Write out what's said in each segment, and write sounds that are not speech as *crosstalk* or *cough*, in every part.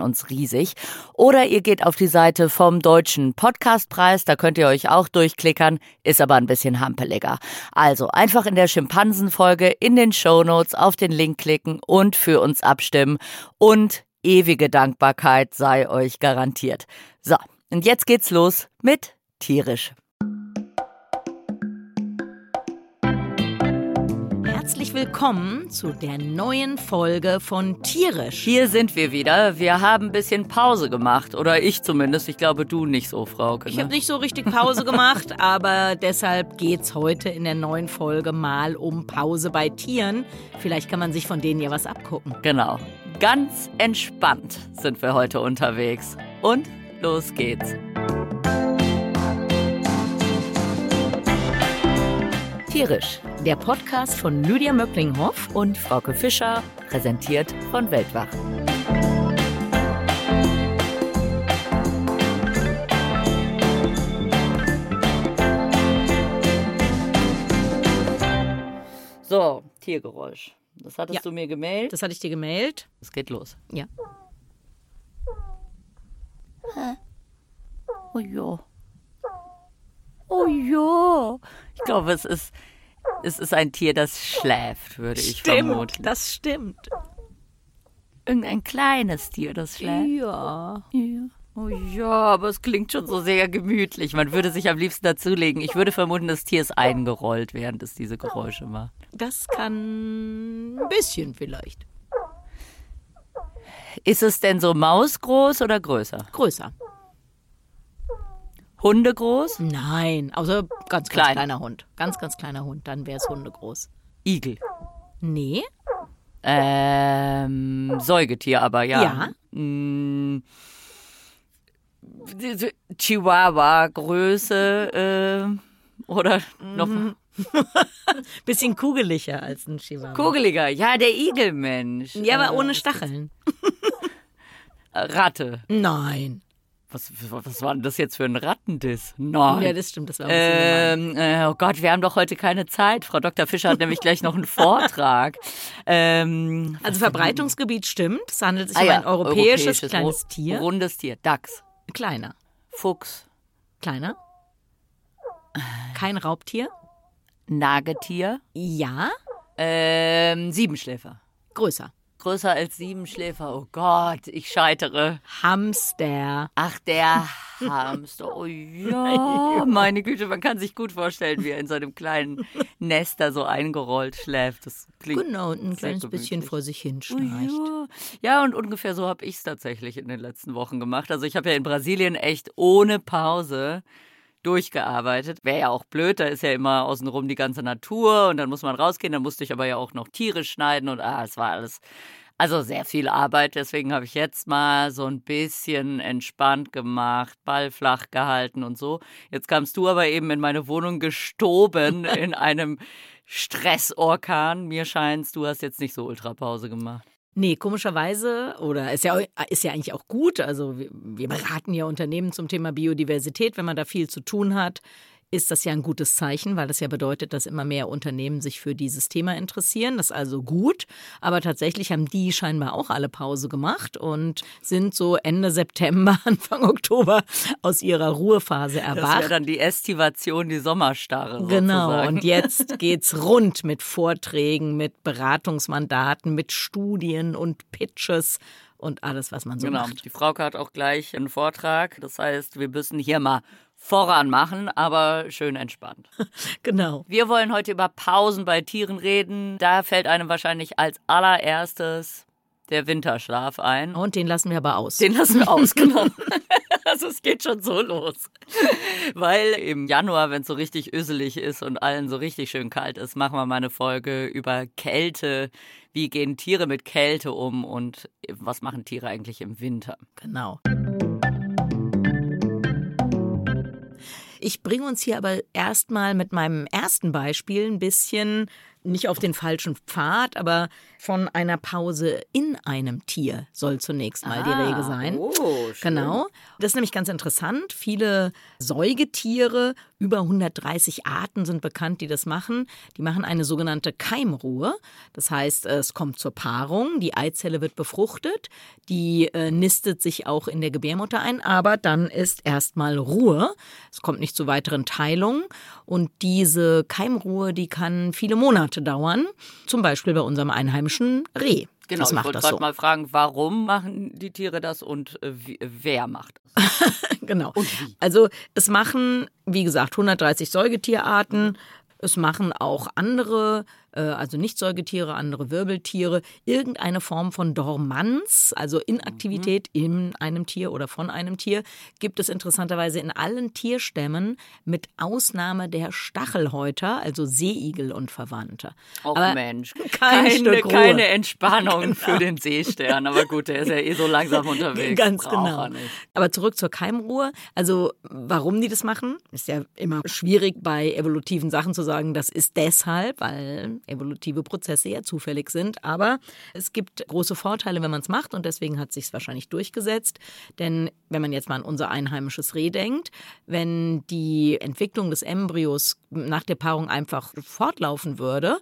uns riesig. Oder ihr geht auf die Seite vom Deutschen Podcastpreis, da könnt ihr euch auch durchklickern, ist aber ein bisschen hampeliger. Also einfach in der Schimpansenfolge in den Show Notes auf den Link klicken und für uns abstimmen und ewige Dankbarkeit sei euch garantiert. So, und jetzt geht's los mit tierisch. Herzlich willkommen zu der neuen Folge von Tierisch. Hier sind wir wieder. Wir haben ein bisschen Pause gemacht. Oder ich zumindest. Ich glaube, du nicht so, Frauke. Ich ne? habe nicht so richtig Pause gemacht, *laughs* aber deshalb geht's heute in der neuen Folge mal um Pause bei Tieren. Vielleicht kann man sich von denen ja was abgucken. Genau. Ganz entspannt sind wir heute unterwegs. Und los geht's. Tierisch. Der Podcast von Lydia Möcklinghoff Und Frauke Fischer, präsentiert von Weltwach. So, Tiergeräusch. Das hattest Ja. du mir gemeldet. Das hatte ich dir gemeldet. Es geht los. Ja. Oh ja. Oh ja. Ich glaube, es ist, es ist ein Tier, das schläft, würde ich vermuten. das stimmt. Irgendein kleines Tier, das schläft. Ja. Ja. Oh ja, aber es klingt schon so sehr gemütlich. Man würde sich am liebsten dazulegen. Ich würde vermuten, das Tier ist eingerollt, während es diese Geräusche macht. Das kann ein bisschen vielleicht. Ist es denn so mausgroß oder größer? Größer. Hundegroß? Nein, außer ganz, ganz Klein. kleiner Hund. Ganz, ganz kleiner Hund, dann wäre es hundegroß. Igel. Nee, Ähm, Säugetier aber, ja. Ja. Diese Chihuahua-Größe äh, oder noch Mhm. *laughs* bisschen kugeliger als ein Chihuahua. kugeliger. Ja, der Igelmensch. Ja, aber Äh, ohne Stacheln. *laughs* Ratte. Nein. Was, was war denn das jetzt für ein Rattendiss? Nein. Ja, das stimmt, das war. Ähm, äh, oh Gott, wir haben doch heute keine Zeit. Frau Dr. Fischer hat nämlich gleich noch einen Vortrag. *laughs* Ähm, Also Verbreitungsgebiet stimmt. Es handelt sich ah um ja, ein europäisches, ru- kleines Tier. Rundes Tier. Dachs. Kleiner. Fuchs. Kleiner. Kein Raubtier. Nagetier. Ja. Ähm, Siebenschläfer. Größer. Größer als Siebenschläfer. Oh Gott, ich scheitere. Hamster. Ach, der Hamster. Oh *laughs* ja, meine Güte, man kann sich gut vorstellen, wie er in so einem kleinen Nest da so eingerollt schläft. Das klingt Genau, und ein kleines bisschen gemütlich. vor sich hin Oh schnarcht. ja. ja, und ungefähr so habe ich es tatsächlich in den letzten Wochen gemacht. Also ich habe ja in Brasilien echt ohne Pause durchgearbeitet. Wäre ja auch blöd, da ist ja immer außenrum die ganze Natur und dann muss man rausgehen. Dann musste ich aber ja auch noch Tiere schneiden und ah, es war alles. Also sehr viel Arbeit, deswegen habe ich jetzt mal so ein bisschen entspannt gemacht, Ball flach gehalten und so. Jetzt kamst du aber eben in meine Wohnung gestoben *laughs* in einem Stressorkan. Mir scheint's, du hast jetzt nicht so Ultrapause gemacht. Nee, komischerweise, oder ist ja, ist ja eigentlich auch gut. Also, wir, wir beraten ja Unternehmen zum Thema Biodiversität. Wenn man da viel zu tun hat, ist das ja ein gutes Zeichen, weil das ja bedeutet, dass immer mehr Unternehmen sich für dieses Thema interessieren. Das ist also gut. Aber tatsächlich haben die scheinbar auch alle Pause gemacht und sind so Ende September, *laughs* Anfang Oktober aus ihrer Ruhephase Das wäre erwacht. dann die Estivation, die Sommerstarre. Genau, sozusagen. und *laughs* jetzt geht's rund mit Vorträgen, mit Beratungsmandaten, mit Studien und Pitches und alles, was man so Genau. macht. Die Frauke hat auch gleich einen Vortrag. Das heißt, wir müssen hier mal voran machen, aber schön entspannt. *laughs* Genau. Wir wollen heute über Pausen bei Tieren reden. Da fällt einem wahrscheinlich als allererstes der Winterschlaf ein. Und den lassen wir aber aus. Den lassen wir aus, *laughs* genau. *laughs* Also es geht schon so los. Weil im Januar, wenn es so richtig öselig ist und allen so richtig schön kalt ist, machen wir mal eine Folge über Kälte. Wie gehen Tiere mit Kälte um und was machen Tiere eigentlich im Winter? Genau. Ich bringe uns hier aber erstmal mit meinem ersten Beispiel ein bisschen nicht auf den falschen Pfad, aber von einer Pause in einem Tier soll zunächst mal ah, die Rede sein. Oh, schön. Genau. Das ist nämlich ganz interessant. Viele Säugetiere, über 130 Arten sind bekannt, die das machen. Die machen eine sogenannte Keimruhe. Das heißt, es kommt zur Paarung, die Eizelle wird befruchtet, die äh, nistet sich auch in der Gebärmutter ein, aber dann ist erstmal Ruhe. Es kommt nicht zu weiteren Teilungen und diese Keimruhe, die kann viele Monate dauern, zum Beispiel bei unserem einheimischen Reh. Genau, das ich wollte gerade so. mal fragen, warum machen die Tiere das und äh, wie, wer macht das? *laughs* genau. Also es machen, wie gesagt, 130 Säugetierarten. Es machen auch andere äh, also Nicht-Säugetiere, andere Wirbeltiere, irgendeine Form von Dormanz, also Inaktivität mhm. in einem Tier oder von einem Tier, gibt es interessanterweise in allen Tierstämmen mit Ausnahme der Stachelhäuter, also Seeigel und Verwandte. Och aber Mensch, *laughs* keine, keine Entspannung *laughs* genau. für den Seestern, aber gut, der ist ja eh so langsam unterwegs. Ganz genau. Aber zurück zur Keimruhe. Also warum die das machen, ist ja immer schwierig bei evolutiven Sachen zu sagen, das ist deshalb, weil evolutive Prozesse ja zufällig sind. Aber es gibt große Vorteile, wenn man es macht und deswegen hat sich es wahrscheinlich durchgesetzt. Denn wenn man jetzt mal an unser einheimisches Reh denkt, wenn die Entwicklung des Embryos nach der Paarung einfach fortlaufen würde,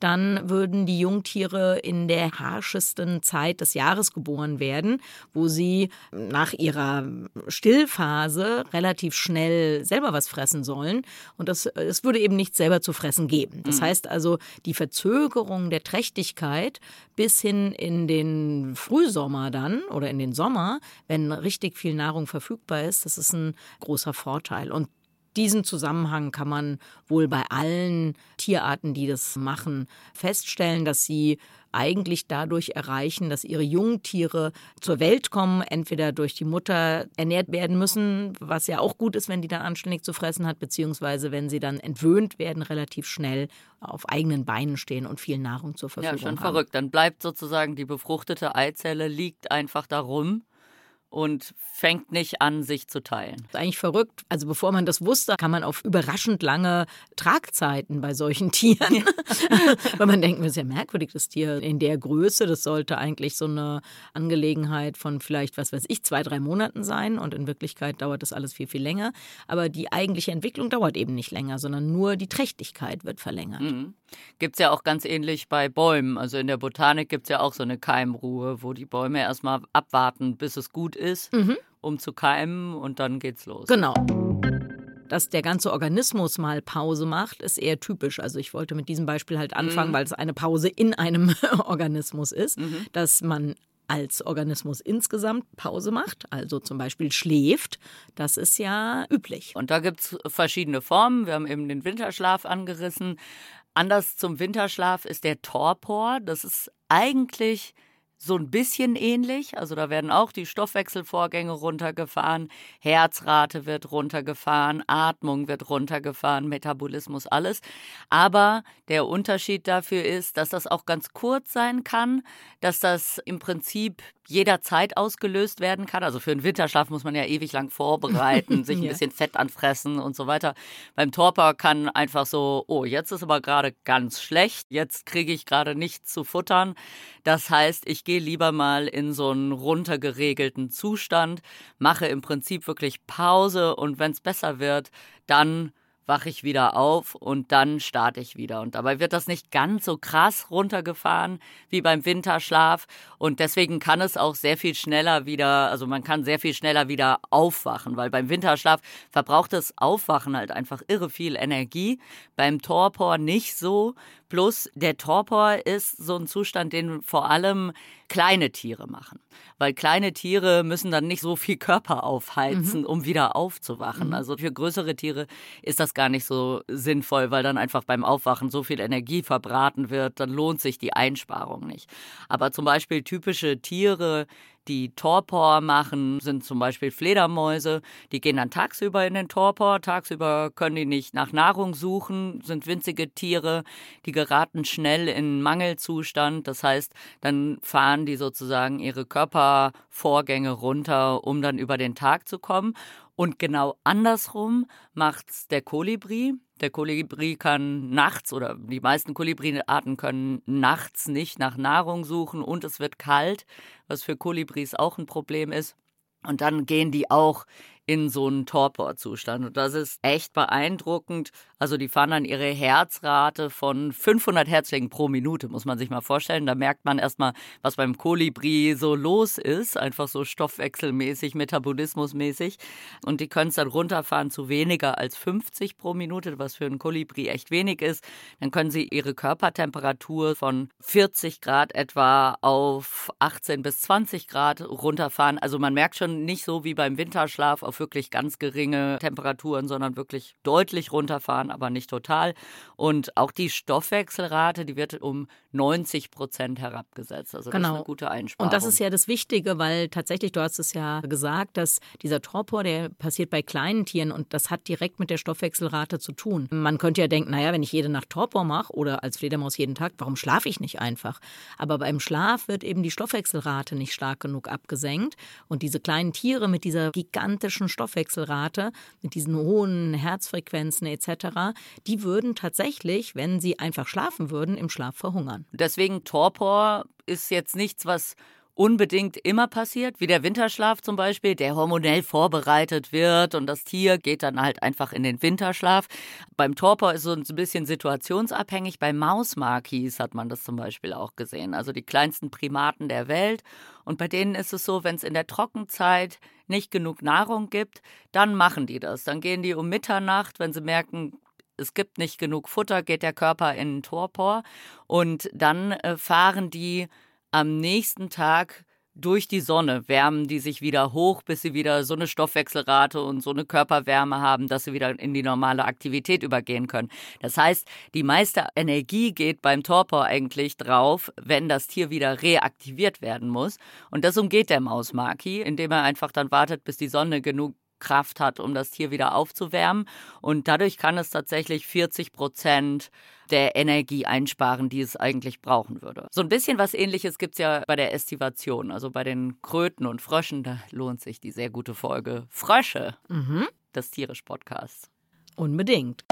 dann würden die Jungtiere in der harschesten Zeit des Jahres geboren werden, wo sie nach ihrer Stillphase relativ schnell selber was fressen sollen. Und das, es würde eben nichts selber zu fressen geben. Das mhm. heißt also, die Verzögerung der Trächtigkeit bis hin in den Frühsommer dann oder in den Sommer, wenn richtig viel Nahrung verfügbar ist, das ist ein großer Vorteil. Und diesen Zusammenhang kann man wohl bei allen Tierarten, die das machen, feststellen, dass sie eigentlich dadurch erreichen, dass ihre Jungtiere zur Welt kommen, entweder durch die Mutter ernährt werden müssen, was ja auch gut ist, wenn die dann anständig zu fressen hat, beziehungsweise wenn sie dann entwöhnt werden, relativ schnell auf eigenen Beinen stehen und viel Nahrung zur Verfügung haben. Ja, schon haben. verrückt. Dann bleibt sozusagen die befruchtete Eizelle, liegt einfach darum und fängt nicht an, sich zu teilen. Das ist eigentlich verrückt. Also bevor man das wusste, kann man auf überraschend lange Tragzeiten bei solchen *laughs* Tieren. *laughs* Weil man denkt, das ist ja merkwürdig, das Tier in der Größe, das sollte eigentlich so eine Angelegenheit von vielleicht, was weiß ich, zwei, drei Monaten sein. Und in Wirklichkeit dauert das alles viel, viel länger. Aber die eigentliche Entwicklung dauert eben nicht länger, sondern nur die Trächtigkeit wird verlängert. Mhm. Gibt es ja auch ganz ähnlich bei Bäumen. Also in der Botanik gibt es ja auch so eine Keimruhe, wo die Bäume erstmal abwarten, bis es gut ist, mhm. um zu keimen und dann geht's los. Genau. Dass der ganze Organismus mal Pause macht, ist eher typisch. Also ich wollte mit diesem Beispiel halt anfangen, mhm. weil es eine Pause in einem *laughs* Organismus ist, mhm. dass man als Organismus insgesamt Pause macht, also zum Beispiel schläft, das ist ja üblich. Und da gibt es verschiedene Formen. Wir haben eben den Winterschlaf angerissen. Anders zum Winterschlaf ist der Torpor. Das ist eigentlich so ein bisschen ähnlich. Also da werden auch die Stoffwechselvorgänge runtergefahren, Herzrate wird runtergefahren, Atmung wird runtergefahren, Metabolismus, alles. Aber der Unterschied dafür ist, dass das auch ganz kurz sein kann, dass das im Prinzip jederzeit ausgelöst werden kann. Also für einen Winterschlaf muss man ja ewig lang vorbereiten, *laughs* sich ein ja. bisschen Fett anfressen und so weiter. Beim Torpor kann einfach so, oh, jetzt ist aber gerade ganz schlecht, jetzt kriege ich gerade nichts zu futtern. Das heißt, ich gehe lieber mal in so einen runtergeregelten Zustand, mache im Prinzip wirklich Pause und wenn es besser wird, dann wache ich wieder auf und dann starte ich wieder. Und dabei wird das nicht ganz so krass runtergefahren wie beim Winterschlaf. Und deswegen kann es auch sehr viel schneller wieder, also man kann sehr viel schneller wieder aufwachen, weil beim Winterschlaf verbraucht das Aufwachen halt einfach irre viel Energie. Beim Torpor nicht so. Plus der Torpor ist so ein Zustand, den vor allem kleine Tiere machen. Weil kleine Tiere müssen dann nicht so viel Körper aufheizen, mhm. um wieder aufzuwachen. Mhm. Also für größere Tiere ist das gar nicht so sinnvoll, weil dann einfach beim Aufwachen so viel Energie verbraten wird, dann lohnt sich die Einsparung nicht. Aber zum Beispiel typische Tiere, die Torpor machen, sind zum Beispiel Fledermäuse. Die gehen dann tagsüber in den Torpor. Tagsüber können die nicht nach Nahrung suchen, sind winzige Tiere. Die geraten schnell in Mangelzustand. Das heißt, dann fahren die sozusagen ihre Körpervorgänge runter, um dann über den Tag zu kommen. Und genau andersrum macht's der Kolibri. Der Kolibri kann nachts oder die meisten Kolibriarten können nachts nicht nach Nahrung suchen und es wird kalt, was für Kolibris auch ein Problem ist. Und dann gehen die auch in so einen Torporzustand. Und das ist echt beeindruckend. Also die fahren dann ihre Herzrate von 500 Herzschlägen pro Minute, muss man sich mal vorstellen. Da merkt man erstmal, was beim Kolibri so los ist, einfach so stoffwechselmäßig, metabolismusmäßig. Und die können es dann runterfahren zu weniger als 50 pro Minute, was für einen Kolibri echt wenig ist. Dann können sie ihre Körpertemperatur von 40 Grad etwa auf 18 bis 20 Grad runterfahren. Also man merkt schon nicht so wie beim Winterschlaf auf wirklich ganz geringe Temperaturen, sondern wirklich deutlich runterfahren, aber nicht total. Und auch die Stoffwechselrate, die wird um 90 Prozent herabgesetzt. Also genau. das ist eine gute Einsparung. Und das ist ja das Wichtige, weil tatsächlich, du hast es ja gesagt, dass dieser Torpor, der passiert bei kleinen Tieren und das hat direkt mit der Stoffwechselrate zu tun. Man könnte ja denken, naja, wenn ich jede Nacht Torpor mache oder als Fledermaus jeden Tag, warum schlafe ich nicht einfach? Aber beim Schlaf wird eben die Stoffwechselrate nicht stark genug abgesenkt und diese kleinen Tiere mit dieser gigantischen Stoffwechselrate, mit diesen hohen Herzfrequenzen etc., die würden tatsächlich, wenn sie einfach schlafen würden, im Schlaf verhungern. Deswegen Torpor ist jetzt nichts, was unbedingt immer passiert, wie der Winterschlaf zum Beispiel, der hormonell vorbereitet wird und das Tier geht dann halt einfach in den Winterschlaf. Beim Torpor ist es ein bisschen situationsabhängig. Bei Mausmarkis hat man das zum Beispiel auch gesehen, also die kleinsten Primaten der Welt. Und bei denen ist es so, wenn es in der Trockenzeit nicht genug Nahrung gibt, dann machen die das. Dann gehen die um Mitternacht, wenn sie merken, es gibt nicht genug Futter, geht der Körper in den Torpor und dann äh, fahren die am nächsten Tag durch die Sonne wärmen die sich wieder hoch, bis sie wieder so eine Stoffwechselrate und so eine Körperwärme haben, dass sie wieder in die normale Aktivität übergehen können. Das heißt, die meiste Energie geht beim Torpor eigentlich drauf, wenn das Tier wieder reaktiviert werden muss. Und das umgeht der Mausmaki, indem er einfach dann wartet, bis die Sonne genug Kraft hat, um das Tier wieder aufzuwärmen. Und dadurch kann es tatsächlich 40 Prozent der Energie einsparen, die es eigentlich brauchen würde. So ein bisschen was ähnliches gibt es ja bei der Estivation, also bei den Kröten und Fröschen. Da lohnt sich die sehr gute Folge Frösche mhm. des Tierisch-Podcasts. Unbedingt.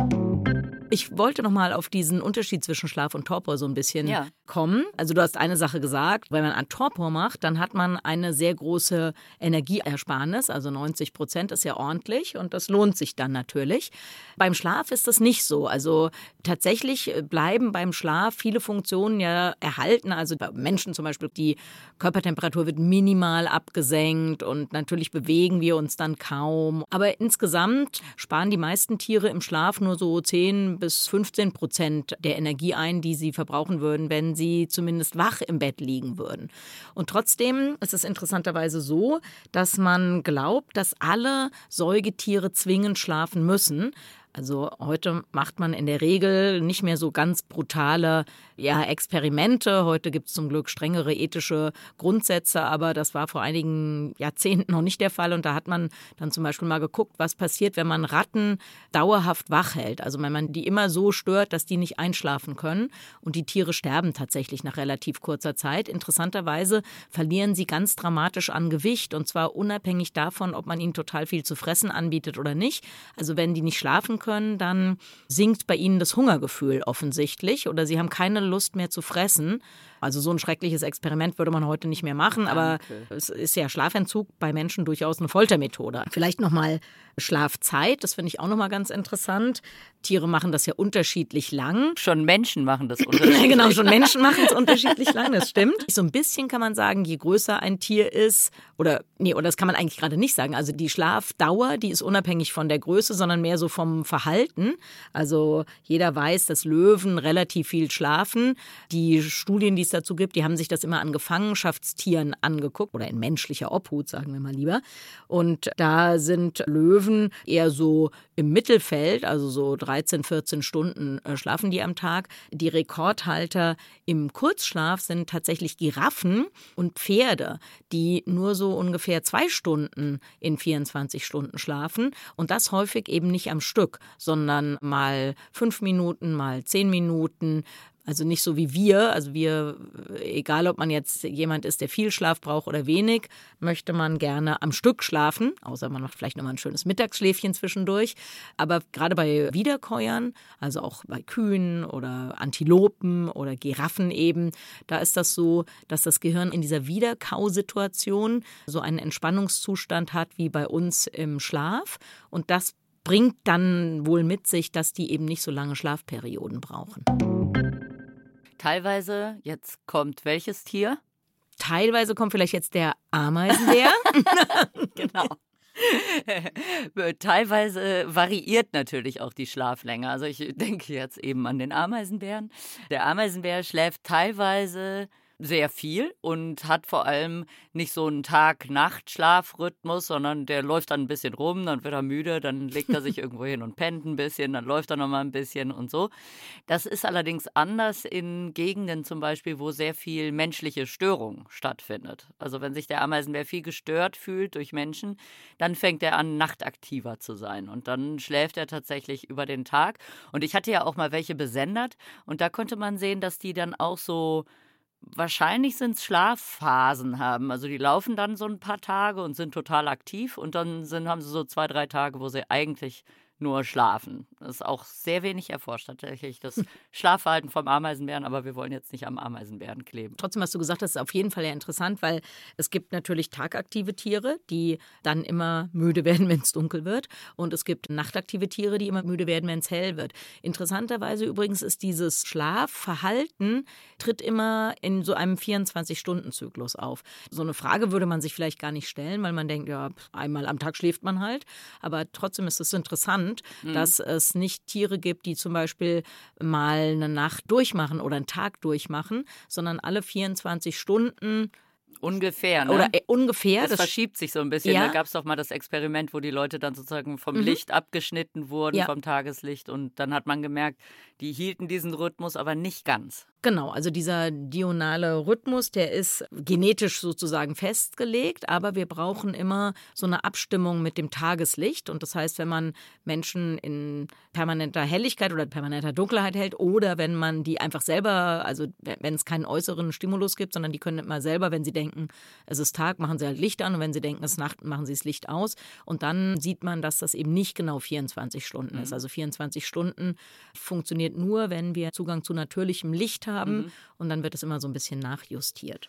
Ich wollte noch mal auf diesen Unterschied zwischen Schlaf und Torpor so ein bisschen ja. kommen. Also du hast eine Sache gesagt, wenn man einen Torpor macht, dann hat man eine sehr große Energieersparnis, also 90 Prozent ist ja ordentlich und das lohnt sich dann natürlich. Beim Schlaf ist das nicht so. Also tatsächlich bleiben beim Schlaf viele Funktionen ja erhalten. Also bei Menschen zum Beispiel, die Körpertemperatur wird minimal abgesenkt und natürlich bewegen wir uns dann kaum. Aber insgesamt sparen die meisten Tiere im Schlaf nur so 10 bis 15 Prozent der Energie ein, die sie verbrauchen würden, wenn sie zumindest wach im Bett liegen würden. Und trotzdem ist es interessanterweise so, dass man glaubt, dass alle Säugetiere zwingend schlafen müssen. Also heute macht man in der Regel nicht mehr so ganz brutale ja, Experimente. Heute gibt es zum Glück strengere ethische Grundsätze, aber das war vor einigen Jahrzehnten noch nicht der Fall. Und da hat man dann zum Beispiel mal geguckt, was passiert, wenn man Ratten dauerhaft wach hält. Also wenn man die immer so stört, dass die nicht einschlafen können. Und die Tiere sterben tatsächlich nach relativ kurzer Zeit. Interessanterweise verlieren sie ganz dramatisch an Gewicht und zwar unabhängig davon, ob man ihnen total viel zu fressen anbietet oder nicht. Also wenn die nicht schlafen können, dann sinkt bei ihnen das Hungergefühl offensichtlich oder sie haben keine Lust mehr zu fressen. Also so ein schreckliches Experiment würde man heute nicht mehr machen, aber okay. es ist ja Schlafentzug bei Menschen durchaus eine Foltermethode. Vielleicht nochmal Schlafzeit, das finde ich auch nochmal ganz interessant. Tiere machen das ja unterschiedlich lang. Schon Menschen machen das *clears throat* unterschiedlich Genau, schon Menschen *laughs* machen es unterschiedlich lang, das stimmt. So ein bisschen kann man sagen, je größer ein Tier ist, oder nee, oder das kann man eigentlich gerade nicht sagen. Also die Schlafdauer, die ist unabhängig von der Größe, sondern mehr so vom Verhalten. Also jeder weiß, dass Löwen relativ viel schlafen. Die Studien, die es dazu gibt, die haben sich das immer an Gefangenschaftstieren angeguckt oder in menschlicher Obhut, sagen wir mal lieber. Und da sind Löwen eher so im Mittelfeld, also so 13, 14 Stunden äh, schlafen die am Tag. Die Rekordhalter im Kurzschlaf sind tatsächlich Giraffen und Pferde, die nur so ungefähr zwei Stunden in 24 Stunden schlafen und das häufig eben nicht am Stück, sondern mal fünf Minuten, mal zehn Minuten, also nicht so wie wir. Also wir, egal ob man jetzt jemand ist, der viel Schlaf braucht oder wenig, möchte man gerne am Stück schlafen, außer man macht vielleicht nochmal ein schönes Mittagsschläfchen zwischendurch. Aber gerade bei Wiederkäuern, also auch bei Kühen oder Antilopen oder Giraffen eben, da ist das so, dass das Gehirn in dieser Wiederkausituation so einen Entspannungszustand hat wie bei uns im Schlaf. Und das bringt dann wohl mit sich, dass die eben nicht so lange Schlafperioden brauchen. Teilweise, jetzt kommt welches Tier? Teilweise kommt vielleicht jetzt der Ameisenbär. *laughs* genau. Teilweise variiert natürlich auch die Schlaflänge. Also ich denke jetzt eben an den Ameisenbären. Der Ameisenbär schläft teilweise sehr viel und hat vor allem nicht so einen Tag-Nacht-Schlafrhythmus, sondern der läuft dann ein bisschen rum, dann wird er müde, dann legt er sich *laughs* irgendwo hin und pennt ein bisschen, dann läuft er nochmal ein bisschen und so. Das ist allerdings anders in Gegenden zum Beispiel, wo sehr viel menschliche Störung stattfindet. Also wenn sich der Ameisenbär viel gestört fühlt durch Menschen, dann fängt er an, nachtaktiver zu sein und dann schläft er tatsächlich über den Tag. Und ich hatte ja auch mal welche besendet und da konnte man sehen, dass die dann auch so wahrscheinlich sind es Schlafphasen haben. Also die laufen dann so ein paar Tage und sind total aktiv und dann sind, haben sie so zwei, drei Tage, wo sie eigentlich nur schlafen. Das ist auch sehr wenig erforscht tatsächlich, das Schlafverhalten vom Ameisenbären, aber wir wollen jetzt nicht am Ameisenbären kleben. Trotzdem hast du gesagt, das ist auf jeden Fall ja interessant, weil es gibt natürlich tagaktive Tiere, die dann immer müde *laughs* werden, wenn es dunkel wird und es gibt nachtaktive Tiere, die immer müde werden, wenn es hell wird. Interessanterweise übrigens ist dieses Schlafverhalten tritt immer in so einem 24-Stunden-Zyklus auf. So eine Frage würde man sich vielleicht gar nicht stellen, weil man denkt, ja, einmal am Tag schläft man halt, aber trotzdem ist es interessant, spannend, mhm. dass es nicht Tiere gibt, die zum Beispiel mal eine Nacht durchmachen oder einen Tag durchmachen, sondern alle 24 Stunden Ungefähr, ne? Oder äh, ungefähr. Das, das, verschiebt sich so ein bisschen. Ja. Da gab es doch mal das Experiment, wo die Leute dann sozusagen vom mhm. Licht abgeschnitten wurden, ja. vom Tageslicht. Und dann hat man gemerkt, die hielten diesen Rhythmus, aber nicht ganz. Genau, also dieser dionale Rhythmus, der ist genetisch sozusagen festgelegt, aber wir brauchen immer so eine Abstimmung mit dem Tageslicht. Und das heißt, wenn man Menschen in permanenter Helligkeit oder permanenter Dunkelheit hält oder wenn man die einfach selber, also wenn es keinen äußeren Stimulus gibt, sondern die können immer selber, wenn sie denken, es ist Tag, machen sie halt Licht an und wenn sie denken, es ist Nacht, machen sie das Licht aus. Und dann sieht man, dass das eben nicht genau 24 Stunden ist. Mhm. Also 24 Stunden funktioniert nur, wenn wir Zugang zu natürlichem Licht haben haben mhm. und dann wird es immer so ein bisschen nachjustiert.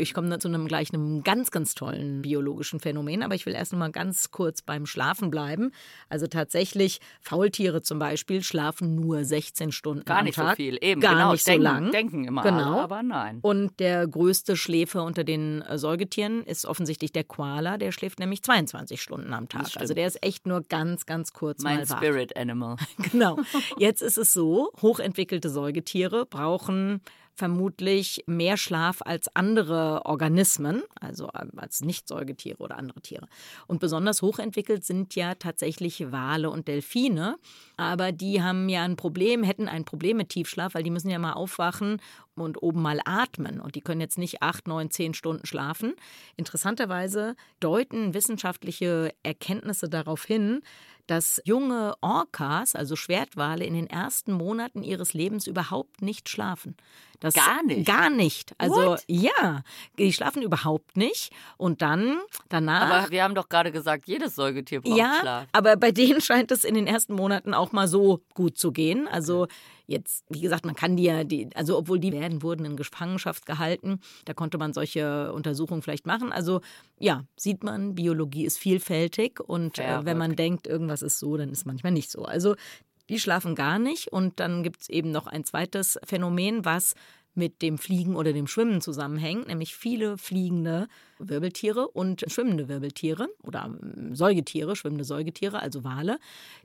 Ich komme zu einem gleich einem ganz, ganz tollen biologischen Phänomen, aber ich will erst noch mal ganz kurz beim Schlafen bleiben. Also tatsächlich, Faultiere zum Beispiel schlafen nur 16 Stunden Gar am nicht Tag. so viel, eben. Gar genau, nicht denken, so lang. Denken immer genau. alle, aber nein. Und der größte Schläfer unter den äh, Säugetieren ist offensichtlich der Koala. Der schläft nämlich 22 Stunden am Tag. Also der ist echt nur ganz, ganz kurz mein mal wach. Spirit Animal. *laughs* genau. Jetzt ist es so, hochentwickelte Säugetiere brauchen vermutlich mehr Schlaf als andere Organismen, also äh, als Nicht-Säugetiere oder andere Tiere. Und besonders hochentwickelt sind ja tatsächlich Wale und Delfine. Aber die haben ja ein Problem, hätten ein Problem mit Tiefschlaf, weil die müssen ja mal aufwachen und oben mal atmen. Und die können jetzt nicht acht, neun, zehn Stunden schlafen. Interessanterweise deuten wissenschaftliche Erkenntnisse darauf hin, dass junge Orcas, also Schwertwale, in den ersten Monaten ihres Lebens überhaupt nicht schlafen. Das gar nicht. Gar nicht. Also What? ja, die schlafen überhaupt nicht. Und dann danach. Aber wir haben doch gerade gesagt, jedes Säugetier braucht ja, Schlaf. Aber bei denen *laughs* scheint es in den ersten Monaten auch mal so gut zu gehen. Also jetzt, wie gesagt, man kann die ja, die, also obwohl die werden wurden in Gefangenschaft gehalten, da konnte man solche Untersuchungen vielleicht machen. Also ja, sieht man, Biologie ist vielfältig und äh, wenn man denkt, irgendwas ist so, dann ist manchmal nicht so. Also die schlafen gar nicht. Und dann gibt es eben noch ein zweites Phänomen, was mit dem Fliegen oder dem Schwimmen zusammenhängt, nämlich viele Fliegende Wirbeltiere und schwimmende Wirbeltiere oder ähm, Säugetiere, schwimmende Säugetiere, also Wale.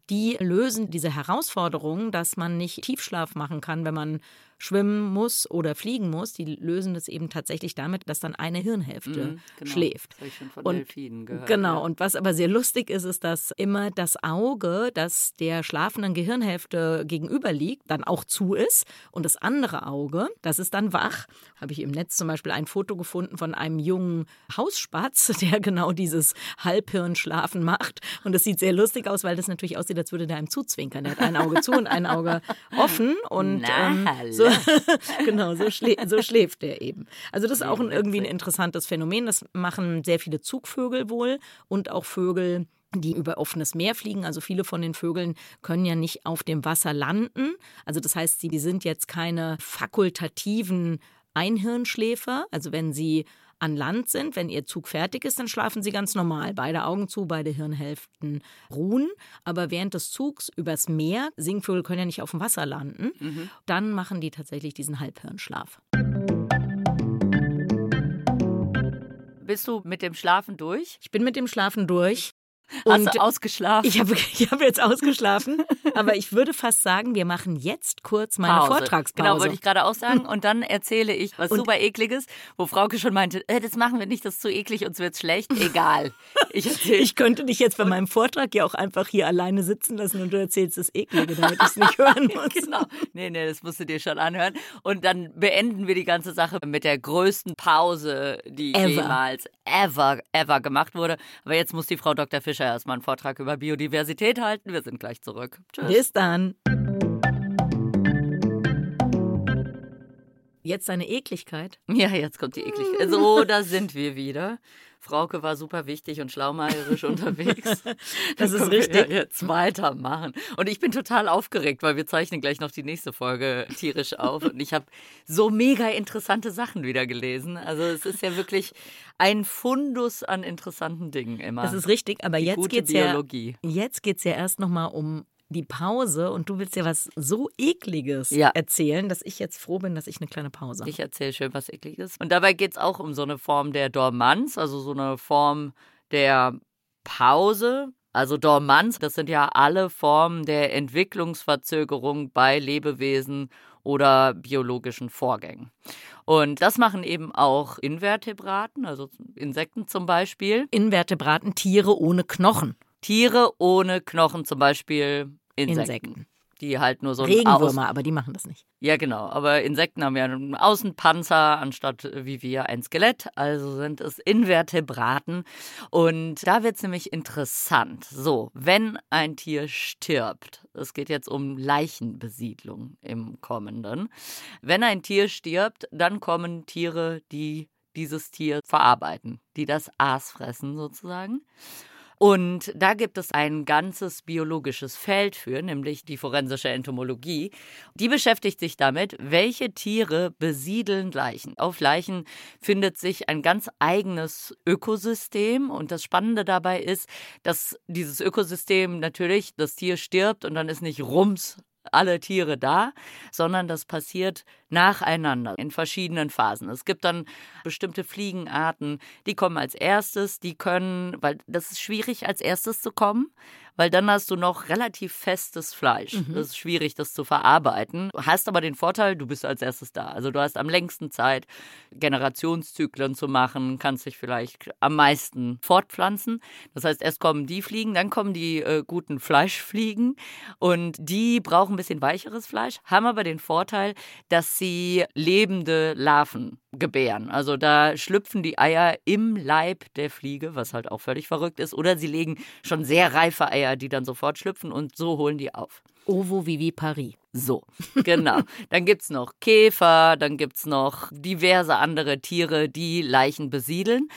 Die lösen diese Herausforderung, dass man nicht Tiefschlaf machen kann, wenn man schwimmen muss oder fliegen muss, die lösen das eben tatsächlich damit, dass dann eine Hirnhälfte mhm, genau. schläft. Das habe ich schon von und, Delfinen gehört. Genau, ja. und was aber sehr lustig ist, ist, dass immer das Auge, das der schlafenden Gehirnhälfte gegenüber liegt, dann auch zu ist und das andere Auge, das ist dann wach. Habe ich im Netz zum Beispiel ein Foto gefunden von einem jungen Hausspatz, *laughs* der genau dieses Halbhirnschlafen macht. Und das sieht sehr lustig aus, weil das natürlich aussieht, als würde der einem zuzwinkern. Er hat ein Auge zu und ein Auge offen und ähm, so *laughs* genau, so, schlä so schläft der eben. Also das ist auch ein, irgendwie ein interessantes Phänomen. Das machen sehr viele Zugvögel wohl und auch Vögel, die über offenes Meer fliegen. Also viele von den Vögeln können ja nicht auf dem Wasser landen. Also das heißt, sie sind jetzt keine fakultativen Einhirnschläfer. Also wenn sie an Land sind. Wenn ihr Zug fertig ist, dann schlafen sie ganz normal. Beide Augen zu, beide Hirnhälften ruhen. Aber während des Zugs übers Meer, Singvögel können ja nicht auf dem Wasser landen, mhm. dann machen die tatsächlich diesen Halbhirnschlaf. Bist du mit dem Schlafen durch? Ich bin mit dem Schlafen durch. Und Hast du ausgeschlafen? Ich habe *laughs* ich hab jetzt ausgeschlafen, aber ich würde fast sagen, wir machen jetzt kurz meine Pause. Vortragspause. Genau, wollte ich gerade auch sagen. Und dann erzähle ich was und super ekliges, wo Frauke schon meinte, äh, das machen wir nicht, das ist zu eklig, uns wird's schlecht. Egal. *laughs* Ich, ich könnte dich jetzt bei meinem Vortrag ja auch einfach hier alleine sitzen lassen und du erzählst das Eklige, damit ich es nicht hören *laughs* muss. genau. Nee, nee, das musst du dir schon anhören. Und dann beenden wir die ganze Sache mit der größten Pause, die ever. jemals ever, ever gemacht wurde. Aber jetzt muss die Frau Dr. Fischer Fischer erstmal einen Vortrag über Biodiversität halten. Wir sind gleich zurück. Tschüss. Bis dann. Jetzt eine Ekligkeit? Ja, jetzt kommt die Ekligkeit. So, da sind wir wieder. Frauke war super wichtig und schlaumeierisch *laughs* unterwegs. Das ist richtig. Jetzt weitermachen. Und ich bin total aufgeregt, weil wir zeichnen gleich noch die nächste Folge tierisch auf. Und ich habe so mega interessante Sachen wieder gelesen. Also es ist ja wirklich ein Fundus an interessanten Dingen immer. Das ist richtig, aber die jetzt geht es ja, jetzt geht's ja erst nochmal um die Pause und du willst ja was so Ekliges ja. erzählen, dass ich jetzt froh bin, dass ich eine kleine Pause habe. Ich erzähle schön was Ekliges. Und dabei geht es auch um so eine Form der Dormanz, also so eine Form der Pause. Also Dormanz, das sind ja alle Formen der Entwicklungsverzögerung bei Lebewesen oder biologischen Vorgängen. Und das machen eben auch Invertebraten, also Insekten zum Beispiel. Invertebraten, Tiere ohne Knochen. Tiere ohne Knochen, zum Beispiel Insekten. Insekten. Die halt nur so Regenwürmer, Außen aber die machen das nicht. Ja, genau. Aber Insekten haben ja einen Außenpanzer anstatt wie wir ein Skelett. Also sind es Invertebraten. Und da wird es nämlich interessant. So, wenn ein Tier stirbt, es geht jetzt um Leichenbesiedlung im Kommenden. Wenn ein Tier stirbt, dann kommen Tiere, die dieses Tier verarbeiten, die das Aas fressen sozusagen. Und da gibt es ein ganzes biologisches Feld für, nämlich die forensische Entomologie. Die beschäftigt sich damit, welche Tiere besiedeln Leichen. Auf Leichen findet sich ein ganz eigenes Ökosystem. Und das Spannende dabei ist, dass dieses Ökosystem natürlich, das Tier stirbt und dann ist nicht rums alle Tiere da, sondern das passiert nacheinander in verschiedenen Phasen. Es gibt dann bestimmte Fliegenarten, die kommen als erstes, die können, weil das ist schwierig als erstes zu kommen, weil dann hast du noch relativ festes Fleisch. Mhm. Das ist schwierig, das zu verarbeiten. Hast aber den Vorteil, du bist als erstes da. Also du hast am längsten Zeit, Generationszyklen zu machen, kannst dich vielleicht am meisten fortpflanzen. Das heißt, erst kommen die Fliegen, dann kommen die äh, guten Fleischfliegen und die brauchen ein bisschen weicheres Fleisch, haben aber den Vorteil, dass sie lebende Larven gebären. Also da schlüpfen die Eier im Leib der Fliege, was halt auch völlig verrückt ist, oder sie legen schon sehr reife Eier, die dann sofort schlüpfen und so holen die auf. Ovo vivi Paris. So, *laughs* genau. dann gibt es noch Käfer, dann gibt es noch diverse andere Tiere, die Leichen besiedeln.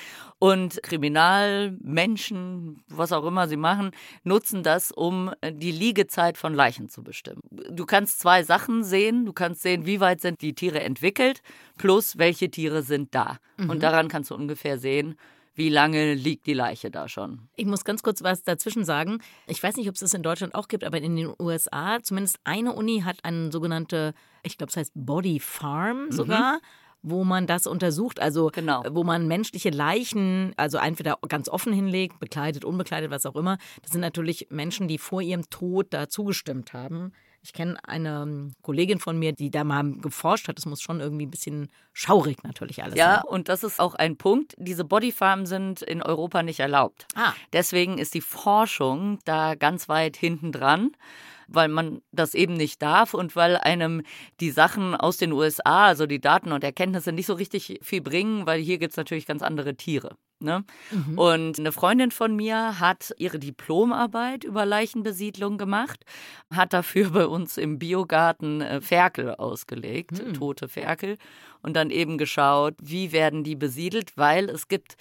Und Kriminalmenschen, was auch immer sie machen, nutzen das, um die Liegezeit von Leichen zu bestimmen. Du kannst zwei Sachen sehen. Du kannst sehen, wie weit sind die Tiere entwickelt, plus welche Tiere sind da. Mhm. Und daran kannst du ungefähr sehen, wie lange liegt die Leiche da schon? Ich muss ganz kurz was dazwischen sagen. Ich weiß nicht, ob es das in Deutschland auch gibt, aber in den USA, zumindest eine Uni hat eine sogenannte, ich glaube, es heißt Body Farm mhm. sogar. Mhm. wo man das untersucht, also Genau. wo man menschliche Leichen, also entweder ganz offen hinlegt, bekleidet, unbekleidet, was auch immer. Das sind natürlich Menschen, die vor ihrem Tod da zugestimmt haben. Ich kenne eine ähm, Kollegin von mir, die da mal geforscht hat. Das muss schon irgendwie ein bisschen schaurig natürlich alles Ja, sein. und das ist auch ein Punkt. Diese Bodyfarmen sind in Europa nicht erlaubt. Ah. Deswegen ist die Forschung da ganz weit hinten dran, weil man das eben nicht darf und weil einem die Sachen aus den USA, also die Daten und Erkenntnisse, nicht so richtig viel bringen, weil hier gibt es natürlich ganz andere Tiere. Ne? Und eine Freundin von mir hat ihre Diplomarbeit über Leichenbesiedlung gemacht, hat dafür bei uns im Biogarten äh, Ferkel ausgelegt, tote Ferkel, und dann eben geschaut, wie werden die besiedelt, weil es gibt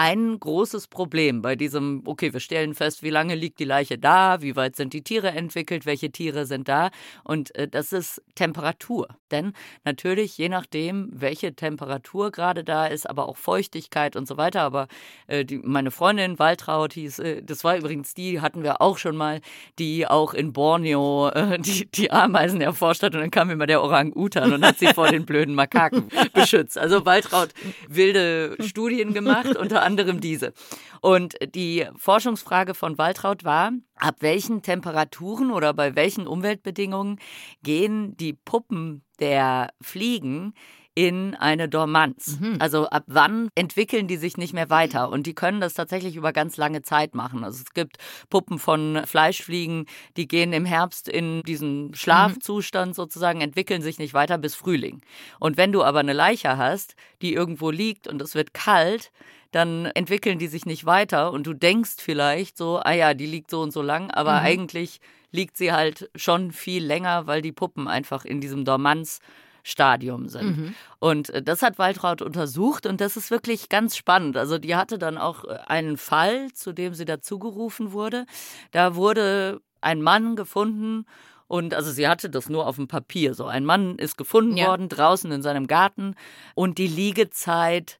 ein großes Problem bei diesem, okay, wir stellen fest, wie lange liegt die Leiche da, wie weit sind die Tiere entwickelt, welche Tiere sind da und äh, das ist Temperatur. Denn natürlich, je nachdem, welche Temperatur gerade da ist, aber auch Feuchtigkeit und so weiter, aber äh, die, meine Freundin Waltraud hieß, äh, das war übrigens die, hatten wir auch schon mal, die auch in Borneo äh, *laughs* die, die Ameisen erforscht hat und dann kam immer der Orang-Utan und hat sie vor den blöden Makaken *laughs* beschützt. Also Waltraud wilde Studien gemacht, unter anderem diese. Und die Forschungsfrage von Waltraud war, ab welchen Temperaturen oder bei welchen Umweltbedingungen gehen die Puppen der Fliegen in eine Dormanz. Also ab wann entwickeln die sich nicht mehr weiter? Und die können das tatsächlich über ganz lange Zeit machen. Also es gibt Puppen von Fleischfliegen, die gehen im Herbst in diesen Schlafzustand sozusagen, entwickeln sich nicht weiter bis Frühling. Und wenn du aber eine Leiche hast, die irgendwo liegt und es wird kalt, dann entwickeln die sich nicht weiter und du denkst vielleicht so, ah ja, die liegt so und so lang, aber eigentlich liegt sie halt schon viel länger, weil die Puppen einfach in diesem Dormanzstadium sind. Und äh, das hat Waltraud untersucht und das ist wirklich ganz spannend. Also die hatte dann auch äh, einen Fall, zu dem sie dazugerufen wurde. Da wurde ein Mann gefunden und also sie hatte das nur auf dem Papier. So ein Mann ist gefunden Ja. worden draußen in seinem Garten und die Liegezeit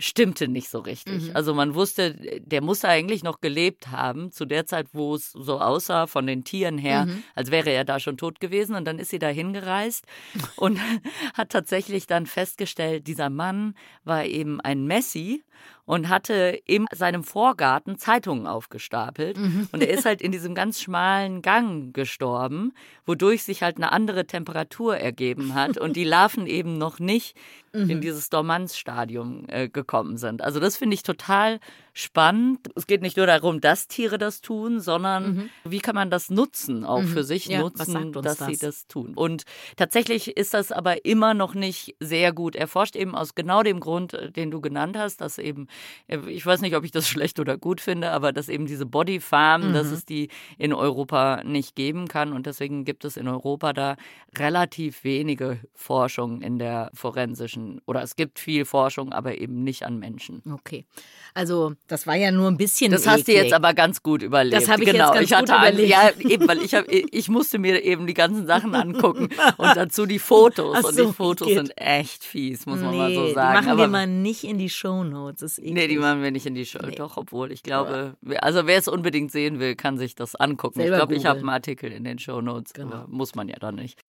stimmte nicht so richtig. Mhm. Also man wusste, der muss eigentlich noch gelebt haben, zu der Zeit, wo es so aussah von den Tieren her, Mhm. als wäre er da schon tot gewesen. Und dann ist sie da hingereist *laughs* und *laughs* hat tatsächlich dann festgestellt, dieser Mann war eben ein Messi und hatte in seinem Vorgarten Zeitungen aufgestapelt. Mhm. Und er ist halt in diesem ganz schmalen Gang gestorben, wodurch sich halt eine andere Temperatur ergeben hat und die Larven eben noch nicht Mhm. in dieses Dormanzstadium äh, gekommen sind. Also das finde ich total spannend. Es geht nicht nur darum, dass Tiere das tun, sondern wie kann man das nutzen, auch für sich Mhm. Ja, nutzen, dass sie das? das tun. Und tatsächlich ist das aber immer noch nicht sehr gut erforscht, eben aus genau dem Grund, äh, den du genannt hast, dass eben, ich weiß nicht, ob ich das *laughs* schlecht oder gut finde, aber dass eben diese Body Farm, dass Mhm. es die in Europa nicht geben kann und deswegen gibt es in Europa da relativ wenige Forschung in der forensischen oder es gibt viel Forschung, aber eben nicht an Menschen. Okay. Also, das war ja nur ein bisschen. Das hast du eklig. jetzt aber ganz gut überlebt. Das habe ich jetzt genau. ganz ich hatte gut überlegt. Ja, eben, weil ich, hab, ich musste mir eben die ganzen Sachen angucken *laughs* und dazu die Fotos. Ach und so, die Fotos geht. sind echt fies, muss man nee, mal so Die sagen. machen aber, wir mal nicht in die Shownotes. Das ist Nee, die eklig. machen wir nicht in die Show. Doch, obwohl ich glaube, also wer es unbedingt sehen will, kann sich das angucken. Selber ich glaube, ich habe einen Artikel in den Show Notes. Genau. Muss man ja dann nicht.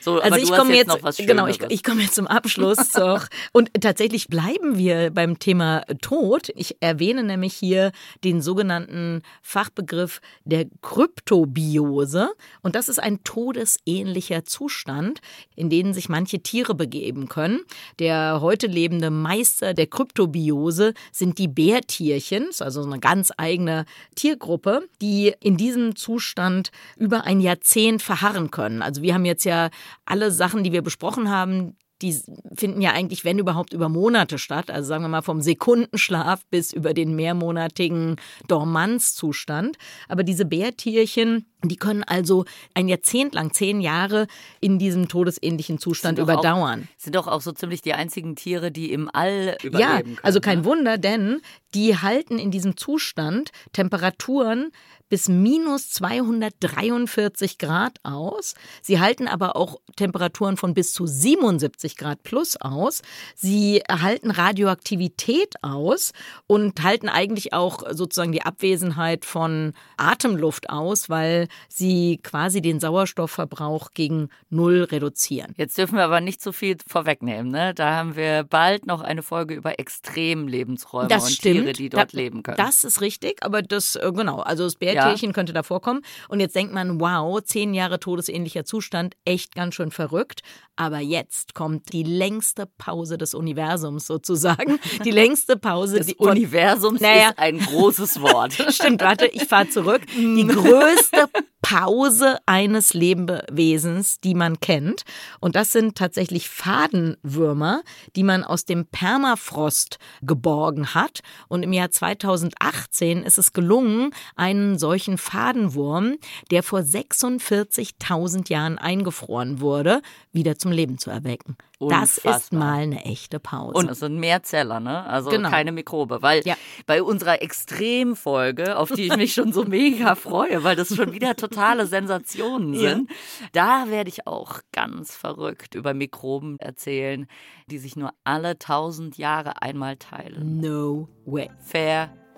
So, Also ich komme jetzt, jetzt, genau, ich, ich komme jetzt zum Abschluss doch. *laughs* Und tatsächlich bleiben wir beim Thema Tod. Ich erwähne nämlich hier den sogenannten Fachbegriff der Kryptobiose. Und das ist ein todesähnlicher Zustand, in den sich manche Tiere begeben können. Der heute lebende Meister der Kryptobiose sind die Bärtierchen, also so eine ganz eigene Tiergruppe, die in diesem Zustand über ein Jahrzehnt verharren können. Also wir haben jetzt ja alle Sachen, die wir besprochen haben, die finden ja eigentlich, wenn überhaupt, über Monate statt. Also sagen wir mal vom Sekundenschlaf bis über den mehrmonatigen Dormanzzustand. Aber diese Bärtierchen, die können also ein Jahrzehnt lang, zehn Jahre in diesem todesähnlichen Zustand Sind doch auch- überdauern. sind doch auch so ziemlich die einzigen Tiere, die im All Ja, überleben können. also kein ne? Wunder, denn die halten in diesem Zustand Temperaturen bis minus 243 Grad aus. Sie halten aber auch Temperaturen von bis zu 77 Grad plus aus. Sie erhalten Radioaktivität aus und halten eigentlich auch sozusagen die Abwesenheit von Atemluft aus, weil weil sie quasi den Sauerstoffverbrauch gegen null reduzieren. Jetzt dürfen wir aber nicht zu viel vorwegnehmen. Ne? Da haben wir bald noch eine Folge über Extremlebensräume Das und stimmt. Tiere, die dort Da- leben können. Das ist richtig, aber das, äh, genau, also das Bärtierchen könnte da vorkommen. Und jetzt denkt man, wow, zehn Jahre todesähnlicher Zustand, echt ganz schön verrückt. Aber jetzt kommt die längste Pause des Universums sozusagen. *laughs* Die längste Pause des Universums Naja. ist ein großes Wort. *laughs* Stimmt, warte, ich fahre zurück. *laughs* Die größte Pause eines Lebewesens, die man kennt. Und das sind tatsächlich Fadenwürmer, die man aus dem Permafrost geborgen hat. Und im Jahr 2018 ist es gelungen, einen solchen Fadenwurm, der vor 46.000 Jahren eingefroren wurde, wieder zum Leben zu erwecken. Das ist Unfassbar. mal eine echte Pause. Und es sind Mehrzeller, ne? Also Genau. keine Mikrobe. Weil Ja. bei unserer Extremfolge, auf die ich mich schon so mega freue, weil das schon wieder totale Sensationen Ja. sind, da werde ich auch ganz verrückt über Mikroben erzählen, die sich nur alle tausend Jahre einmal teilen. no way.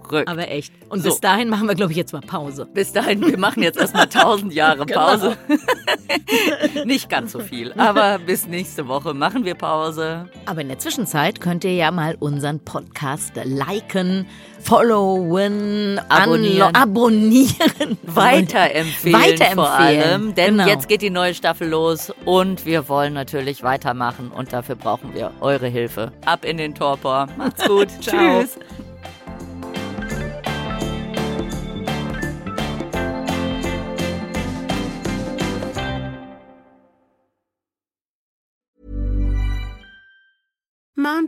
Verrückt. Aber echt. Und So. bis dahin machen wir, glaube ich, jetzt mal Pause. Bis dahin, wir machen jetzt erstmal *laughs* tausend Jahre Genau. Pause. *laughs* Nicht ganz so viel, aber bis nächste Woche machen wir Pause. Aber in der Zwischenzeit könnt ihr ja mal unseren Podcast liken, followen, Abonnieren. abonnieren, weiterempfehlen, *laughs* Weiterempfehlen, vor allem, denn genau. jetzt geht die neue Staffel los und wir wollen natürlich weitermachen und dafür brauchen wir eure Hilfe. Ab in den Torpor. Macht's gut. Tschüss.